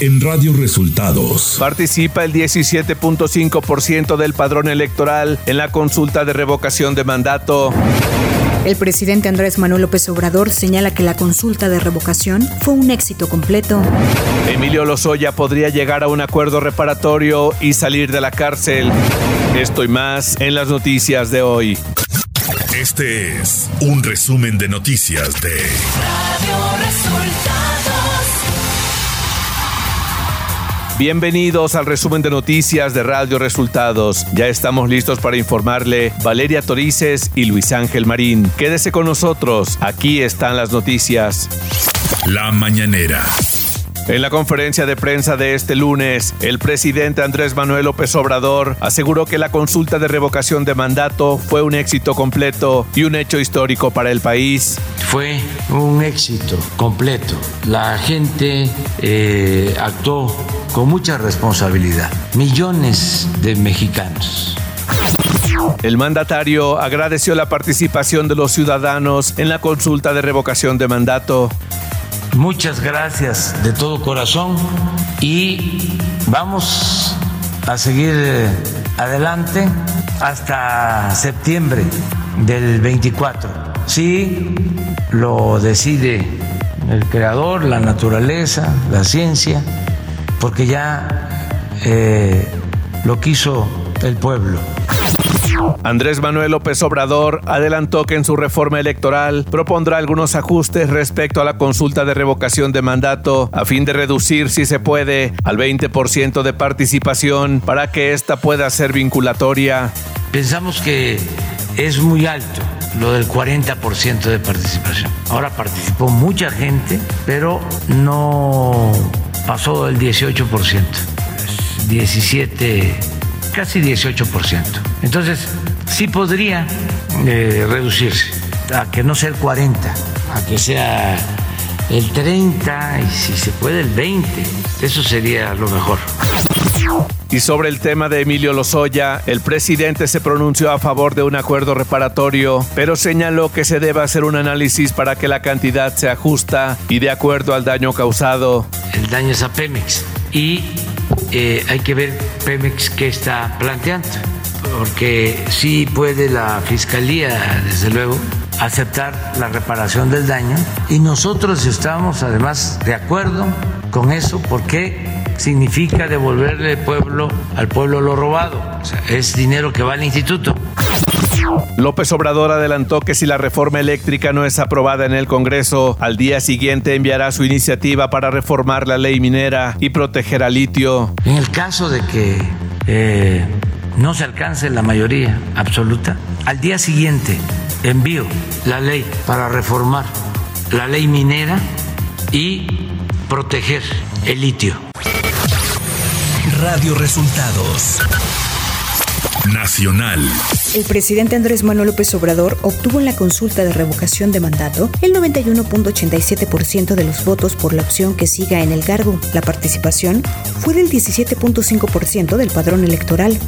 en Radio Resultados. Participa el 17.5% del padrón electoral en la consulta de revocación de mandato. El presidente Andrés Manuel López Obrador señala que la consulta de revocación fue un éxito completo. Emilio Lozoya podría llegar a un acuerdo reparatorio y salir de la cárcel. Esto y más en las noticias de hoy. Este es un resumen de noticias de Radio Resultados. Bienvenidos al resumen de noticias de Radio Resultados. Ya estamos listos para informarle Valeria Torices y Luis Ángel Marín. Quédese con nosotros, aquí están las noticias. La mañanera. En la conferencia de prensa de este lunes, el presidente Andrés Manuel López Obrador aseguró que la consulta de revocación de mandato fue un éxito completo y un hecho histórico para el país. Fue un éxito completo. La gente eh, actuó con mucha responsabilidad. Millones de mexicanos. El mandatario agradeció la participación de los ciudadanos en la consulta de revocación de mandato. Muchas gracias de todo corazón y vamos a seguir eh, adelante hasta septiembre del 24. Sí, lo decide el creador, la naturaleza, la ciencia, porque ya eh, lo quiso el pueblo. Andrés Manuel López Obrador adelantó que en su reforma electoral propondrá algunos ajustes respecto a la consulta de revocación de mandato a fin de reducir, si se puede, al 20% de participación para que ésta pueda ser vinculatoria. Pensamos que es muy alto lo del 40% de participación. Ahora participó mucha gente, pero no pasó el 18%. 17 casi 18%. Entonces, sí podría eh, reducirse a que no sea el 40, a que sea el 30 y si se puede el 20. Eso sería lo mejor. Y sobre el tema de Emilio Lozoya, el presidente se pronunció a favor de un acuerdo reparatorio, pero señaló que se debe hacer un análisis para que la cantidad sea justa y de acuerdo al daño causado. El daño es a Pemex y eh, hay que ver Pemex qué está planteando, porque sí puede la Fiscalía, desde luego, aceptar la reparación del daño y nosotros estamos además de acuerdo con eso porque significa devolverle pueblo al pueblo lo robado, es dinero que va al instituto. López Obrador adelantó que si la reforma eléctrica no es aprobada en el Congreso, al día siguiente enviará su iniciativa para reformar la ley minera y proteger al litio. En el caso de que eh, no se alcance la mayoría absoluta, al día siguiente envío la ley para reformar la ley minera y proteger el litio. Radio Resultados Nacional. El presidente Andrés Manuel López Obrador obtuvo en la consulta de revocación de mandato el 91.87% de los votos por la opción que siga en el cargo. La participación fue del 17.5% del padrón electoral.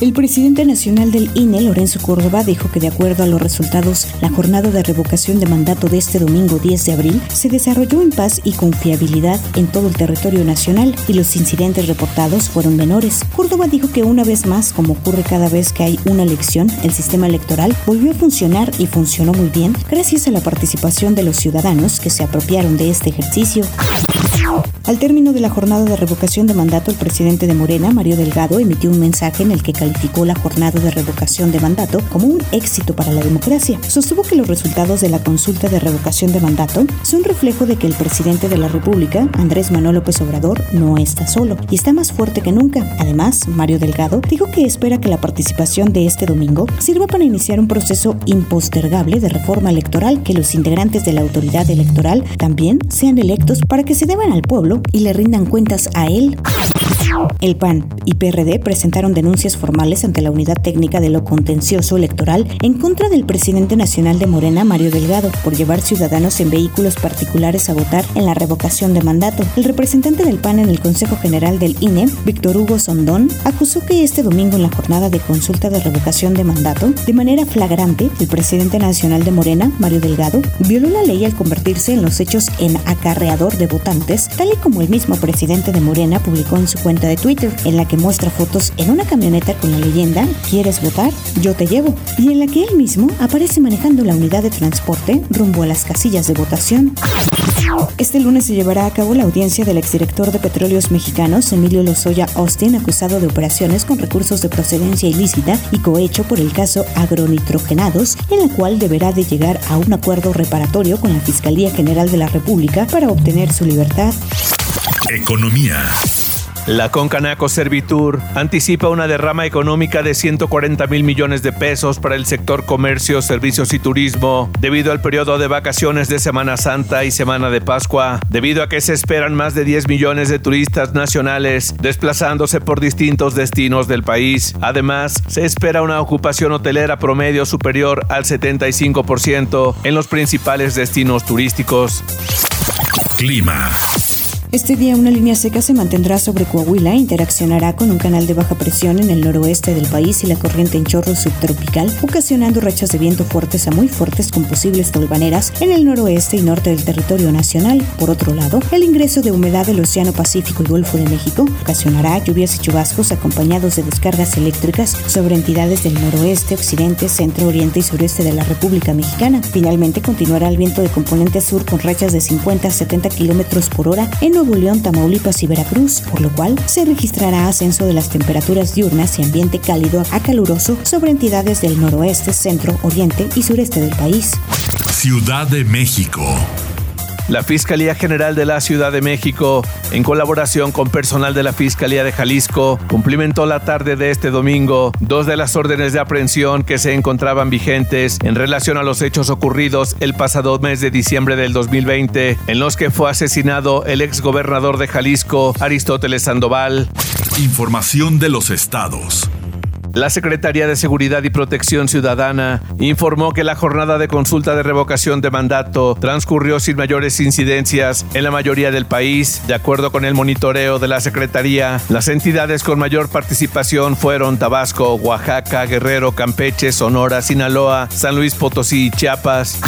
El presidente nacional del INE, Lorenzo Córdoba, dijo que de acuerdo a los resultados, la jornada de revocación de mandato de este domingo 10 de abril se desarrolló en paz y confiabilidad en todo el territorio nacional y los incidentes reportados fueron menores. Córdoba dijo que una vez más, como ocurre cada vez que hay una elección, el sistema electoral volvió a funcionar y funcionó muy bien gracias a la participación de los ciudadanos que se apropiaron de este ejercicio. Al término de la jornada de revocación de mandato, el presidente de Morena, Mario Delgado, emitió un mensaje en el que calificó la jornada de revocación de mandato como un éxito para la democracia. Sostuvo que los resultados de la consulta de revocación de mandato son reflejo de que el presidente de la República, Andrés Manuel López Obrador, no está solo y está más fuerte que nunca. Además, Mario Delgado dijo que espera que la participación de este domingo sirva para iniciar un proceso impostergable de reforma electoral, que los integrantes de la autoridad electoral también sean electos para que se deban al pueblo y le rindan cuentas a él. El PAN y PRD presentaron denuncias formales ante la Unidad Técnica de lo Contencioso Electoral en contra del presidente nacional de Morena, Mario Delgado, por llevar ciudadanos en vehículos particulares a votar en la revocación de mandato. El representante del PAN en el Consejo General del INE, Víctor Hugo Sondón, acusó que este domingo en la jornada de consulta de revocación de mandato, de manera flagrante, el presidente nacional de Morena, Mario Delgado, violó la ley al convertirse en los hechos en acarreador de votantes, tal y como el mismo presidente de Morena publicó en su cuenta de Twitter, en la que muestra fotos en una camioneta con la leyenda ¿Quieres votar? Yo te llevo, y en la que él mismo aparece manejando la unidad de transporte rumbo a las casillas de votación. Este lunes se llevará a cabo la audiencia del exdirector de Petróleos Mexicanos, Emilio Lozoya Austin, acusado de operaciones con recursos de procedencia ilícita y cohecho por el caso agronitrogenados, en la cual deberá de llegar a un acuerdo reparatorio con la Fiscalía General de la República para obtener su libertad. Economía. La Concanaco Servitur anticipa una derrama económica de 140 mil millones de pesos para el sector comercio, servicios y turismo debido al periodo de vacaciones de Semana Santa y Semana de Pascua, debido a que se esperan más de 10 millones de turistas nacionales desplazándose por distintos destinos del país. Además, se espera una ocupación hotelera promedio superior al 75% en los principales destinos turísticos. Clima. Este día una línea seca se mantendrá sobre Coahuila e interaccionará con un canal de baja presión en el noroeste del país y la corriente en chorro subtropical, ocasionando rachas de viento fuertes a muy fuertes con posibles tolvaneras en el noroeste y norte del territorio nacional. Por otro lado, el ingreso de humedad del Océano Pacífico y Golfo de México ocasionará lluvias y chubascos acompañados de descargas eléctricas sobre entidades del noroeste, occidente, centro, oriente y sureste de la República Mexicana. Finalmente continuará el viento de componente sur con rachas de 50 a 70 kilómetros por hora en Nuevo Tamaulipas y Veracruz, por lo cual se registrará ascenso de las temperaturas diurnas y ambiente cálido a caluroso sobre entidades del noroeste, centro, oriente y sureste del país. Ciudad de México. La Fiscalía General de la Ciudad de México, en colaboración con personal de la Fiscalía de Jalisco, cumplimentó la tarde de este domingo dos de las órdenes de aprehensión que se encontraban vigentes en relación a los hechos ocurridos el pasado mes de diciembre del 2020, en los que fue asesinado el exgobernador de Jalisco, Aristóteles Sandoval. Información de los estados. La Secretaría de Seguridad y Protección Ciudadana informó que la jornada de consulta de revocación de mandato transcurrió sin mayores incidencias en la mayoría del país. De acuerdo con el monitoreo de la Secretaría, las entidades con mayor participación fueron Tabasco, Oaxaca, Guerrero, Campeche, Sonora, Sinaloa, San Luis Potosí y Chiapas.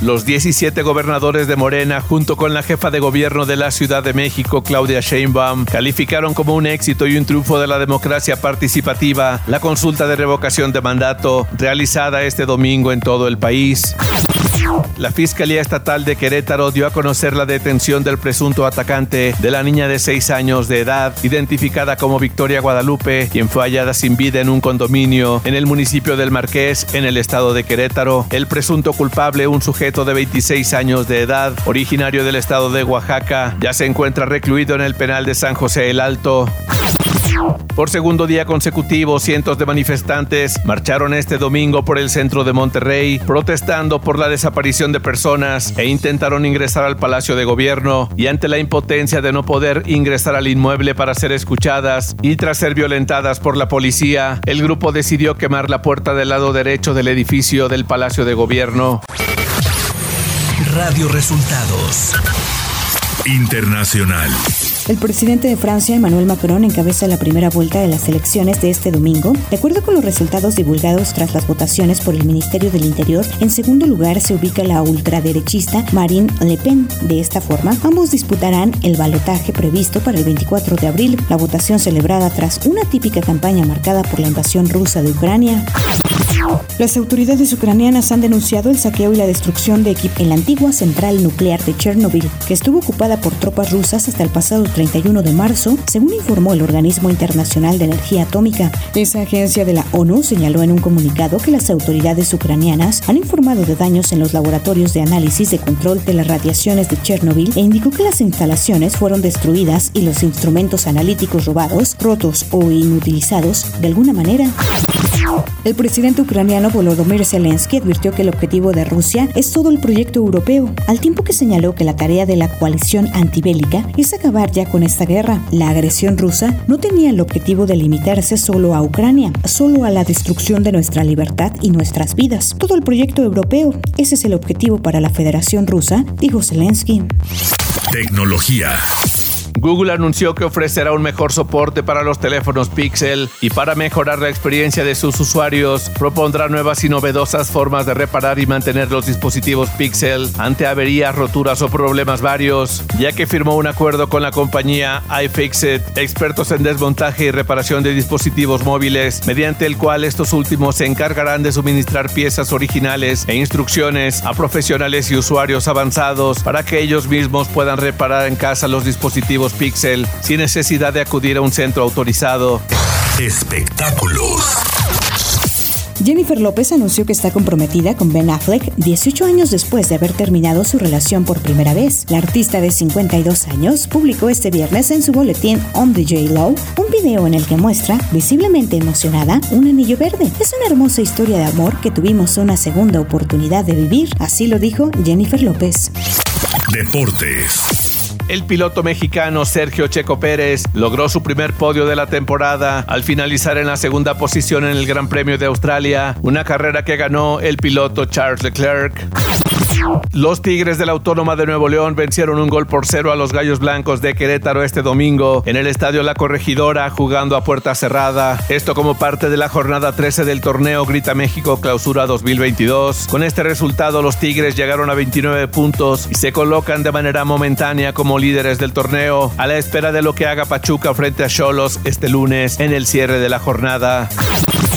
Los 17 gobernadores de Morena, junto con la jefa de gobierno de la Ciudad de México, Claudia Sheinbaum, calificaron como un éxito y un triunfo de la democracia participativa la consulta de revocación de mandato realizada este domingo en todo el país. La Fiscalía Estatal de Querétaro dio a conocer la detención del presunto atacante de la niña de 6 años de edad, identificada como Victoria Guadalupe, quien fue hallada sin vida en un condominio en el municipio del Marqués, en el estado de Querétaro. El presunto culpable, un sujeto de 26 años de edad, originario del estado de Oaxaca, ya se encuentra recluido en el penal de San José el Alto. Por segundo día consecutivo, cientos de manifestantes marcharon este domingo por el centro de Monterrey, protestando por la desaparición de personas e intentaron ingresar al Palacio de Gobierno y ante la impotencia de no poder ingresar al inmueble para ser escuchadas y tras ser violentadas por la policía, el grupo decidió quemar la puerta del lado derecho del edificio del Palacio de Gobierno. Radio Resultados. Internacional. El presidente de Francia, Emmanuel Macron, encabeza la primera vuelta de las elecciones de este domingo. De acuerdo con los resultados divulgados tras las votaciones por el Ministerio del Interior, en segundo lugar se ubica la ultraderechista Marine Le Pen. De esta forma, ambos disputarán el balotaje previsto para el 24 de abril, la votación celebrada tras una típica campaña marcada por la invasión rusa de Ucrania. Las autoridades ucranianas han denunciado el saqueo y la destrucción de equipo en la antigua central nuclear de Chernobyl, que estuvo ocupada por tropas rusas hasta el pasado 31 de marzo, según informó el Organismo Internacional de Energía Atómica. Esa agencia de la ONU señaló en un comunicado que las autoridades ucranianas han informado de daños en los laboratorios de análisis de control de las radiaciones de Chernobyl e indicó que las instalaciones fueron destruidas y los instrumentos analíticos robados, rotos o inutilizados de alguna manera. El presidente ucraniano Volodymyr Zelensky advirtió que el objetivo de Rusia es todo el proyecto europeo, al tiempo que señaló que la tarea de la coalición antibélica es acabar ya con esta guerra. La agresión rusa no tenía el objetivo de limitarse solo a Ucrania, solo a la destrucción de nuestra libertad y nuestras vidas. Todo el proyecto europeo, ese es el objetivo para la Federación Rusa, dijo Zelensky. Tecnología. Google anunció que ofrecerá un mejor soporte para los teléfonos Pixel y para mejorar la experiencia de sus usuarios, propondrá nuevas y novedosas formas de reparar y mantener los dispositivos Pixel ante averías, roturas o problemas varios, ya que firmó un acuerdo con la compañía iFixit, expertos en desmontaje y reparación de dispositivos móviles, mediante el cual estos últimos se encargarán de suministrar piezas originales e instrucciones a profesionales y usuarios avanzados para que ellos mismos puedan reparar en casa los dispositivos Pixel sin necesidad de acudir a un centro autorizado. Espectáculos. Jennifer López anunció que está comprometida con Ben Affleck 18 años después de haber terminado su relación por primera vez. La artista de 52 años publicó este viernes en su boletín On the J Low un video en el que muestra, visiblemente emocionada, un anillo verde. Es una hermosa historia de amor que tuvimos una segunda oportunidad de vivir, así lo dijo Jennifer López. Deportes. El piloto mexicano Sergio Checo Pérez logró su primer podio de la temporada al finalizar en la segunda posición en el Gran Premio de Australia, una carrera que ganó el piloto Charles Leclerc. Los Tigres de la Autónoma de Nuevo León vencieron un gol por cero a los Gallos Blancos de Querétaro este domingo en el Estadio La Corregidora jugando a puerta cerrada. Esto como parte de la jornada 13 del torneo Grita México Clausura 2022. Con este resultado los Tigres llegaron a 29 puntos y se colocan de manera momentánea como líderes del torneo a la espera de lo que haga Pachuca frente a Cholos este lunes en el cierre de la jornada.